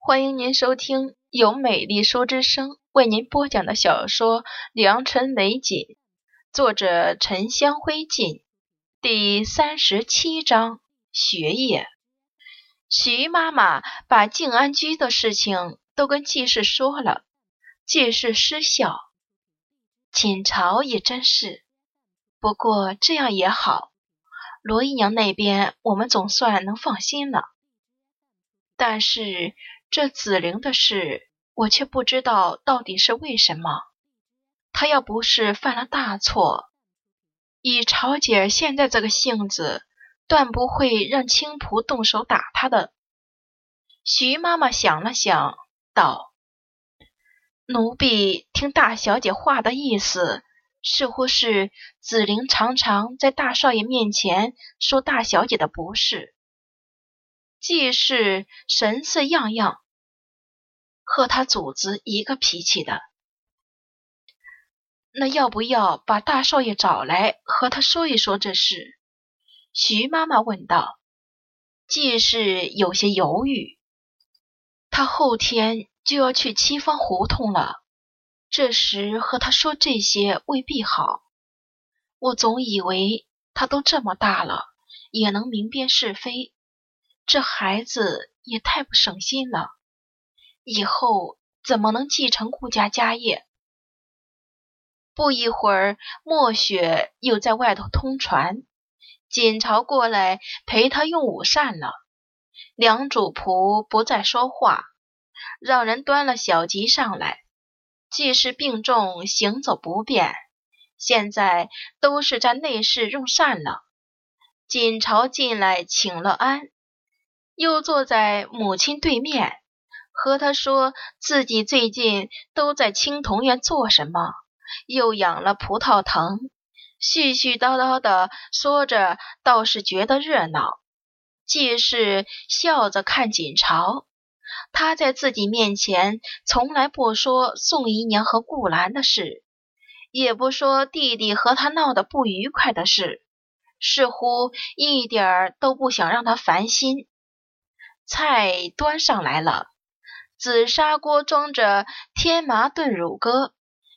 欢迎您收听由美丽说之声为您播讲的小说《良辰美景》，作者沉香灰烬，第三十七章学业。徐妈妈把静安居的事情都跟季氏说了，季氏失笑。锦朝也真是，不过这样也好，罗姨娘那边我们总算能放心了。但是这紫菱的事，我却不知道到底是为什么。她要不是犯了大错，以朝姐现在这个性子，断不会让青仆动手打她的。徐妈妈想了想，道：“奴婢听大小姐话的意思，似乎是紫菱常常在大少爷面前说大小姐的不是。”既是神色样样，和他主子一个脾气的。那要不要把大少爷找来和他说一说这事？徐妈妈问道。季氏有些犹豫，他后天就要去七方胡同了，这时和他说这些未必好。我总以为他都这么大了，也能明辨是非。这孩子也太不省心了，以后怎么能继承顾家家业？不一会儿，墨雪又在外头通传，锦朝过来陪他用午膳了。梁主仆不再说话，让人端了小吉上来。既是病重，行走不便，现在都是在内室用膳了。锦朝进来请了安。又坐在母亲对面，和她说自己最近都在青铜院做什么，又养了葡萄藤，絮絮叨叨的说着，倒是觉得热闹。季氏笑着看锦朝，他在自己面前从来不说宋姨娘和顾兰的事，也不说弟弟和他闹得不愉快的事，似乎一点儿都不想让他烦心。菜端上来了，紫砂锅装着天麻炖乳鸽，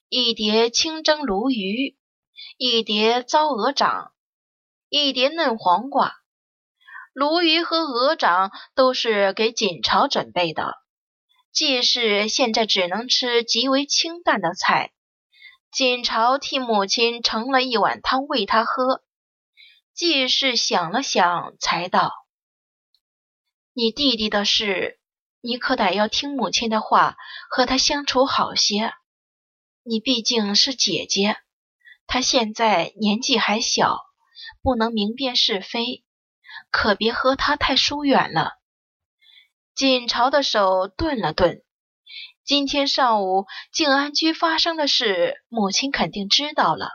一碟清蒸鲈鱼，一碟糟鹅掌，一碟嫩黄瓜。鲈鱼和鹅掌都是给锦朝准备的。季氏现在只能吃极为清淡的菜，锦朝替母亲盛了一碗汤喂他喝。季氏想了想，才道。你弟弟的事，你可得要听母亲的话，和他相处好些。你毕竟是姐姐，他现在年纪还小，不能明辨是非，可别和他太疏远了。锦朝的手顿了顿。今天上午静安居发生的事，母亲肯定知道了。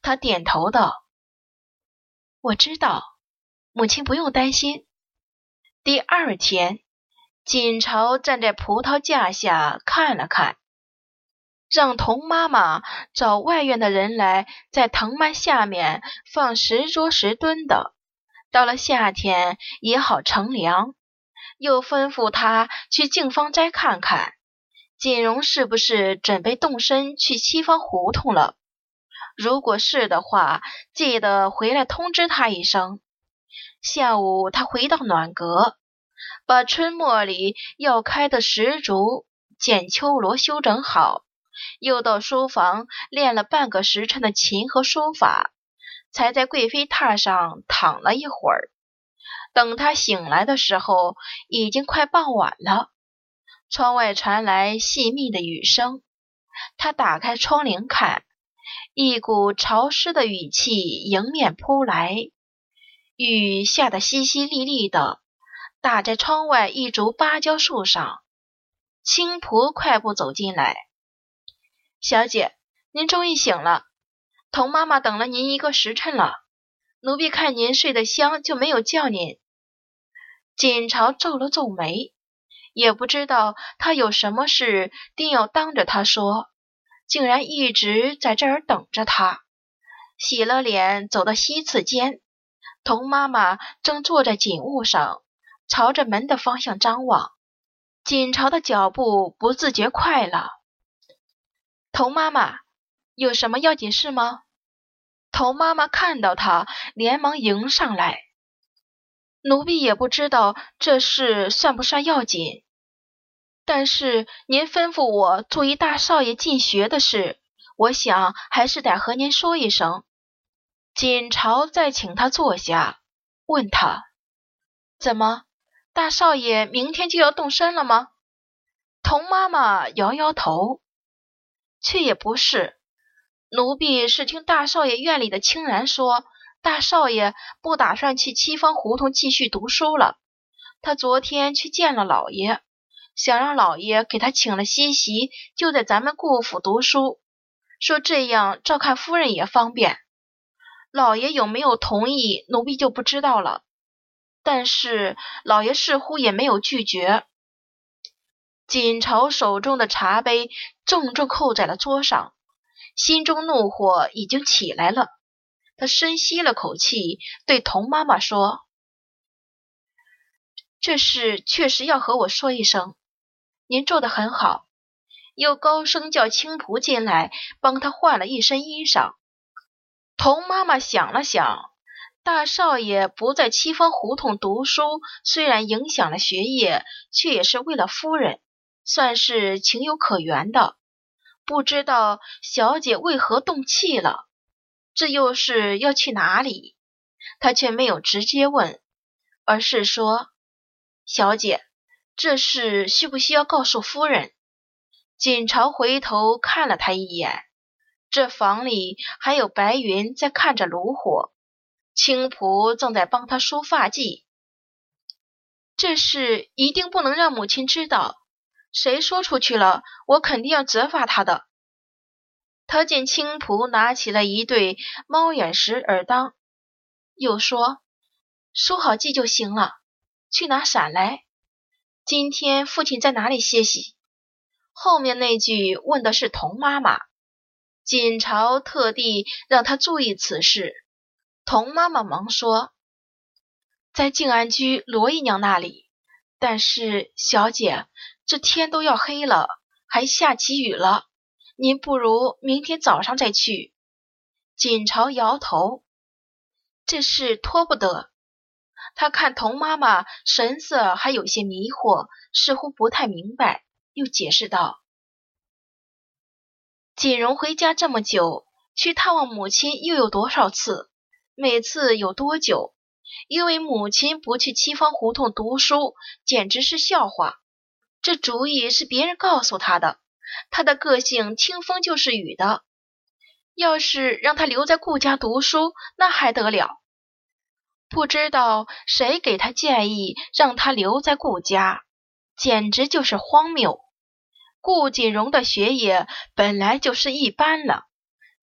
他点头道：“我知道，母亲不用担心。”第二天，锦朝站在葡萄架下看了看，让童妈妈找外院的人来，在藤蔓下面放石桌石墩的，到了夏天也好乘凉。又吩咐他去净芳斋看看，锦荣是不是准备动身去西方胡同了？如果是的话，记得回来通知他一声。下午，他回到暖阁，把春末里要开的石竹、剪秋罗修整好，又到书房练了半个时辰的琴和书法，才在贵妃榻上躺了一会儿。等他醒来的时候，已经快傍晚了。窗外传来细密的雨声，他打开窗棂看，一股潮湿的雨气迎面扑来。雨下得淅淅沥沥的，打在窗外一株芭蕉树上。青蒲快步走进来：“小姐，您终于醒了。童妈妈等了您一个时辰了，奴婢看您睡得香，就没有叫您。”锦朝皱了皱眉，也不知道他有什么事定要当着他说，竟然一直在这儿等着他。洗了脸，走到西次间。童妈妈正坐在锦屋上，朝着门的方向张望。锦朝的脚步不自觉快了。童妈妈，有什么要紧事吗？童妈妈看到他，连忙迎上来。奴婢也不知道这事算不算要紧，但是您吩咐我注意大少爷进学的事，我想还是得和您说一声。锦朝再请他坐下，问他：“怎么，大少爷明天就要动身了吗？”童妈妈摇摇头，却也不是。奴婢是听大少爷院里的青然说，大少爷不打算去七方胡同继续读书了。他昨天去见了老爷，想让老爷给他请了西席，就在咱们顾府读书，说这样照看夫人也方便。老爷有没有同意，奴婢就不知道了。但是老爷似乎也没有拒绝。锦朝手中的茶杯重重扣在了桌上。心中怒火已经起来了，他深吸了口气，对童妈妈说：“这事确实要和我说一声。您做的很好。”又高声叫青仆进来，帮他换了一身衣裳。童妈妈想了想，大少爷不在七方胡同读书，虽然影响了学业，却也是为了夫人，算是情有可原的。不知道小姐为何动气了，这又是要去哪里？他却没有直接问，而是说：“小姐，这事需不需要告诉夫人？”锦朝回头看了他一眼，这房里还有白云在看着炉火，青仆正在帮他梳发髻。这事一定不能让母亲知道。谁说出去了，我肯定要责罚他的。他见青仆拿起了一对猫眼石耳当，又说：“梳好髻就行了，去拿伞来。今天父亲在哪里歇息？”后面那句问的是童妈妈。锦朝特地让他注意此事。童妈妈忙说：“在静安居罗姨娘那里。但是小姐。”这天都要黑了，还下起雨了。您不如明天早上再去。锦朝摇头，这事拖不得。他看童妈妈神色还有些迷惑，似乎不太明白，又解释道：“锦荣回家这么久，去探望母亲又有多少次？每次有多久？因为母亲不去七方胡同读书，简直是笑话。”这主意是别人告诉他的。他的个性听风就是雨的，要是让他留在顾家读书，那还得了？不知道谁给他建议让他留在顾家，简直就是荒谬。顾锦荣的学业本来就是一般了，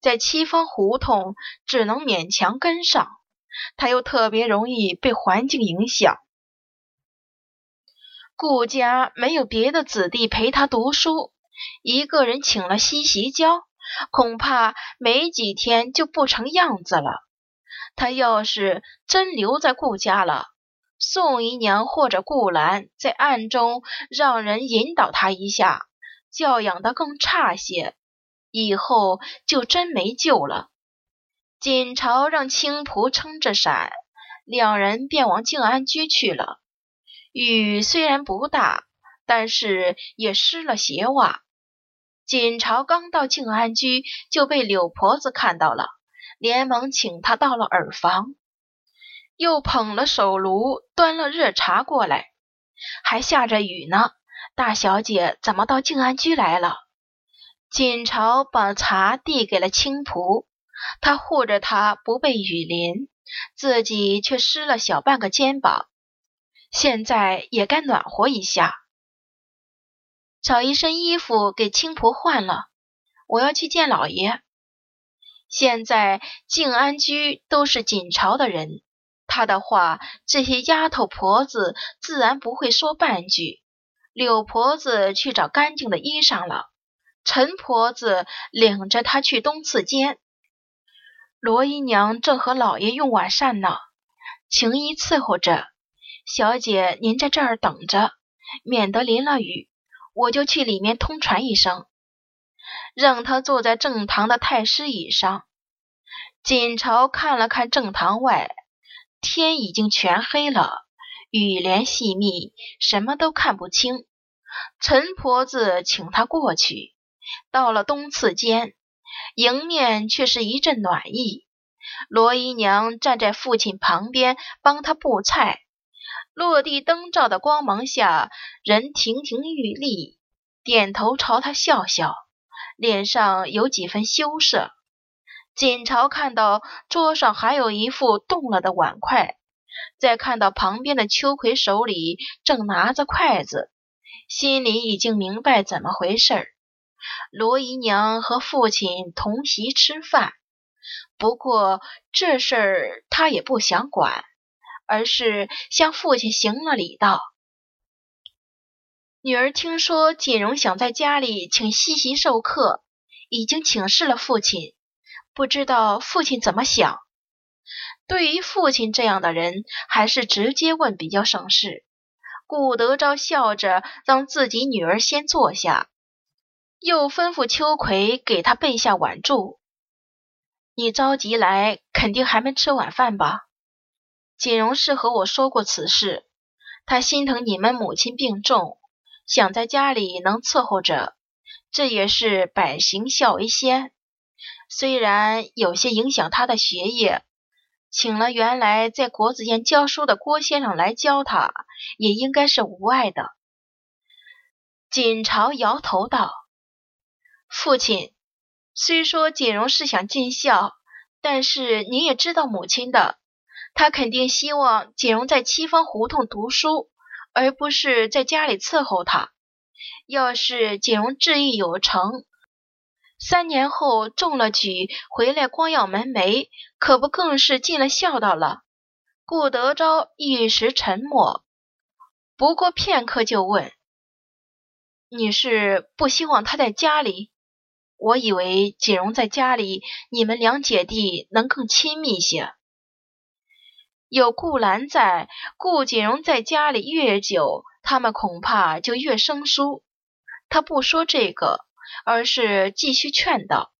在七方胡同只能勉强跟上，他又特别容易被环境影响。顾家没有别的子弟陪他读书，一个人请了西席教，恐怕没几天就不成样子了。他要是真留在顾家了，宋姨娘或者顾兰在暗中让人引导他一下，教养的更差些，以后就真没救了。锦朝让青仆撑着伞，两人便往静安居去了。雨虽然不大，但是也湿了鞋袜。锦朝刚到静安居，就被柳婆子看到了，连忙请他到了耳房，又捧了手炉，端了热茶过来。还下着雨呢，大小姐怎么到静安居来了？锦朝把茶递给了青仆，他护着她不被雨淋，自己却湿了小半个肩膀。现在也该暖和一下，找一身衣服给青婆换了。我要去见老爷。现在静安居都是锦朝的人，他的话这些丫头婆子自然不会说半句。柳婆子去找干净的衣裳了，陈婆子领着她去东次间。罗姨娘正和老爷用晚膳呢，晴姨伺候着。小姐，您在这儿等着，免得淋了雨，我就去里面通传一声，让她坐在正堂的太师椅上。锦朝看了看正堂外，天已经全黑了，雨帘细密，什么都看不清。陈婆子请他过去，到了东次间，迎面却是一阵暖意。罗姨娘站在父亲旁边帮他布菜，落地灯照的光芒下，人亭亭玉立，点头朝他笑笑，脸上有几分羞涩。锦朝看到桌上还有一副动了的碗筷，再看到旁边的秋葵手里正拿着筷子，心里已经明白怎么回事儿。罗姨娘和父亲同席吃饭，不过这事儿她也不想管，而是向父亲行了礼，道：“女儿听说锦荣想在家里请西席授课，已经请示了父亲。”不知道父亲怎么想？对于父亲这样的人，还是直接问比较省事。顾德昭笑着让自己女儿先坐下，又吩咐秋葵给他备下碗箸。你着急来，肯定还没吃晚饭吧？锦荣是和我说过此事，他心疼你们母亲病重，想在家里能伺候着，这也是百行孝为先。虽然有些影响他的学业，请了原来在国子监教书的郭先生来教他，也应该是无碍的。锦朝摇头道：“父亲，虽说锦荣是想尽孝，但是您也知道母亲的，他肯定希望锦荣在七方胡同读书，而不是在家里伺候他。要是锦荣志意有成。”三年后中了举，回来光耀门楣，可不更是尽了孝道了？顾德昭一时沉默，不过片刻就问：“你是不希望他在家里？我以为锦荣在家里，你们两姐弟能更亲密些。有顾兰在，顾锦荣在家里越久，他们恐怕就越生疏。他不说这个。”而是继续劝道：“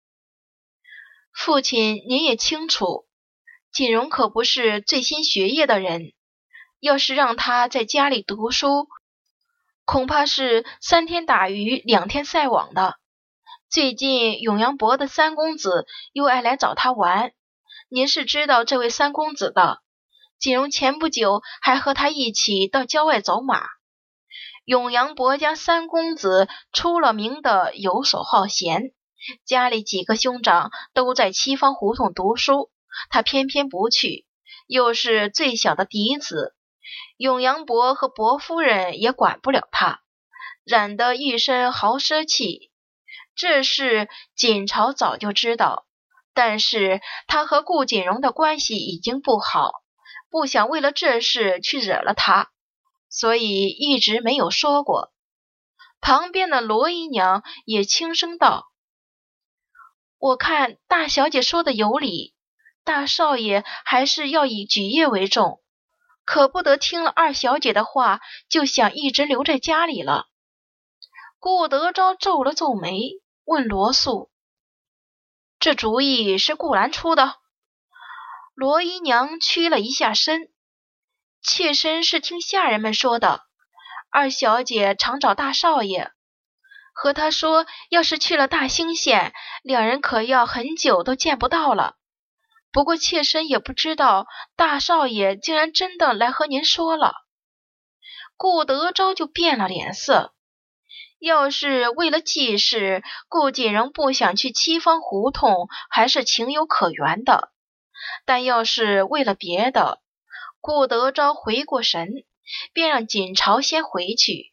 父亲，您也清楚，锦荣可不是醉心学业的人。要是让他在家里读书，恐怕是三天打鱼两天晒网的。最近永阳伯的三公子又爱来找他玩，您是知道这位三公子的。锦荣前不久还和他一起到郊外走马。”永阳伯家三公子出了名的游手好闲，家里几个兄长都在七方胡同读书，他偏偏不去，又是最小的嫡子，永阳伯和伯夫人也管不了他，染得一身豪奢气。这事锦朝早就知道，但是他和顾锦荣的关系已经不好，不想为了这事去惹了他。所以一直没有说过。旁边的罗姨娘也轻声道：“我看大小姐说的有理，大少爷还是要以举业为重，可不得听了二小姐的话就想一直留在家里了。”顾德昭皱了皱眉，问罗素：“这主意是顾兰出的？”罗姨娘屈了一下身。妾身是听下人们说的，二小姐常找大少爷，和他说，要是去了大兴县，两人可要很久都见不到了。不过妾身也不知道，大少爷竟然真的来和您说了。顾德昭就变了脸色。要是为了季氏，顾锦荣不想去七方胡同，还是情有可原的；但要是为了别的，顾德昭回过神，便让锦朝先回去。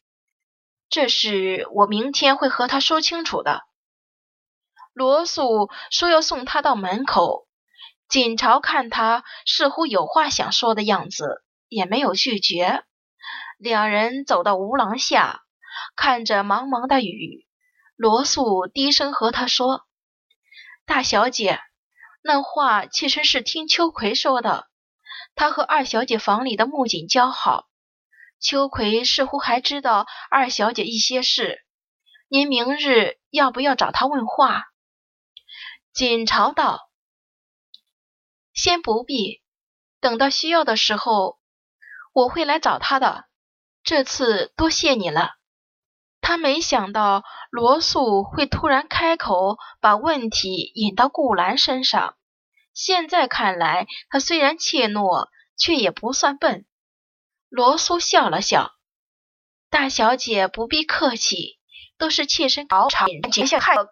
这事我明天会和他说清楚的。罗素说要送他到门口，锦朝看他似乎有话想说的样子，也没有拒绝。两人走到吴廊下，看着茫茫的雨，罗素低声和他说：“大小姐，那话其实是听秋葵说的。”他和二小姐房里的木槿交好，秋葵似乎还知道二小姐一些事，您明日要不要找她问话？锦朝道：“先不必，等到需要的时候，我会来找他的。这次多谢你了。”他没想到罗素会突然开口，把问题引到顾兰身上。现在看来，他虽然怯懦，却也不算笨。罗苏笑了笑：“大小姐不必客气，都是妾身熬茶，结下害的。”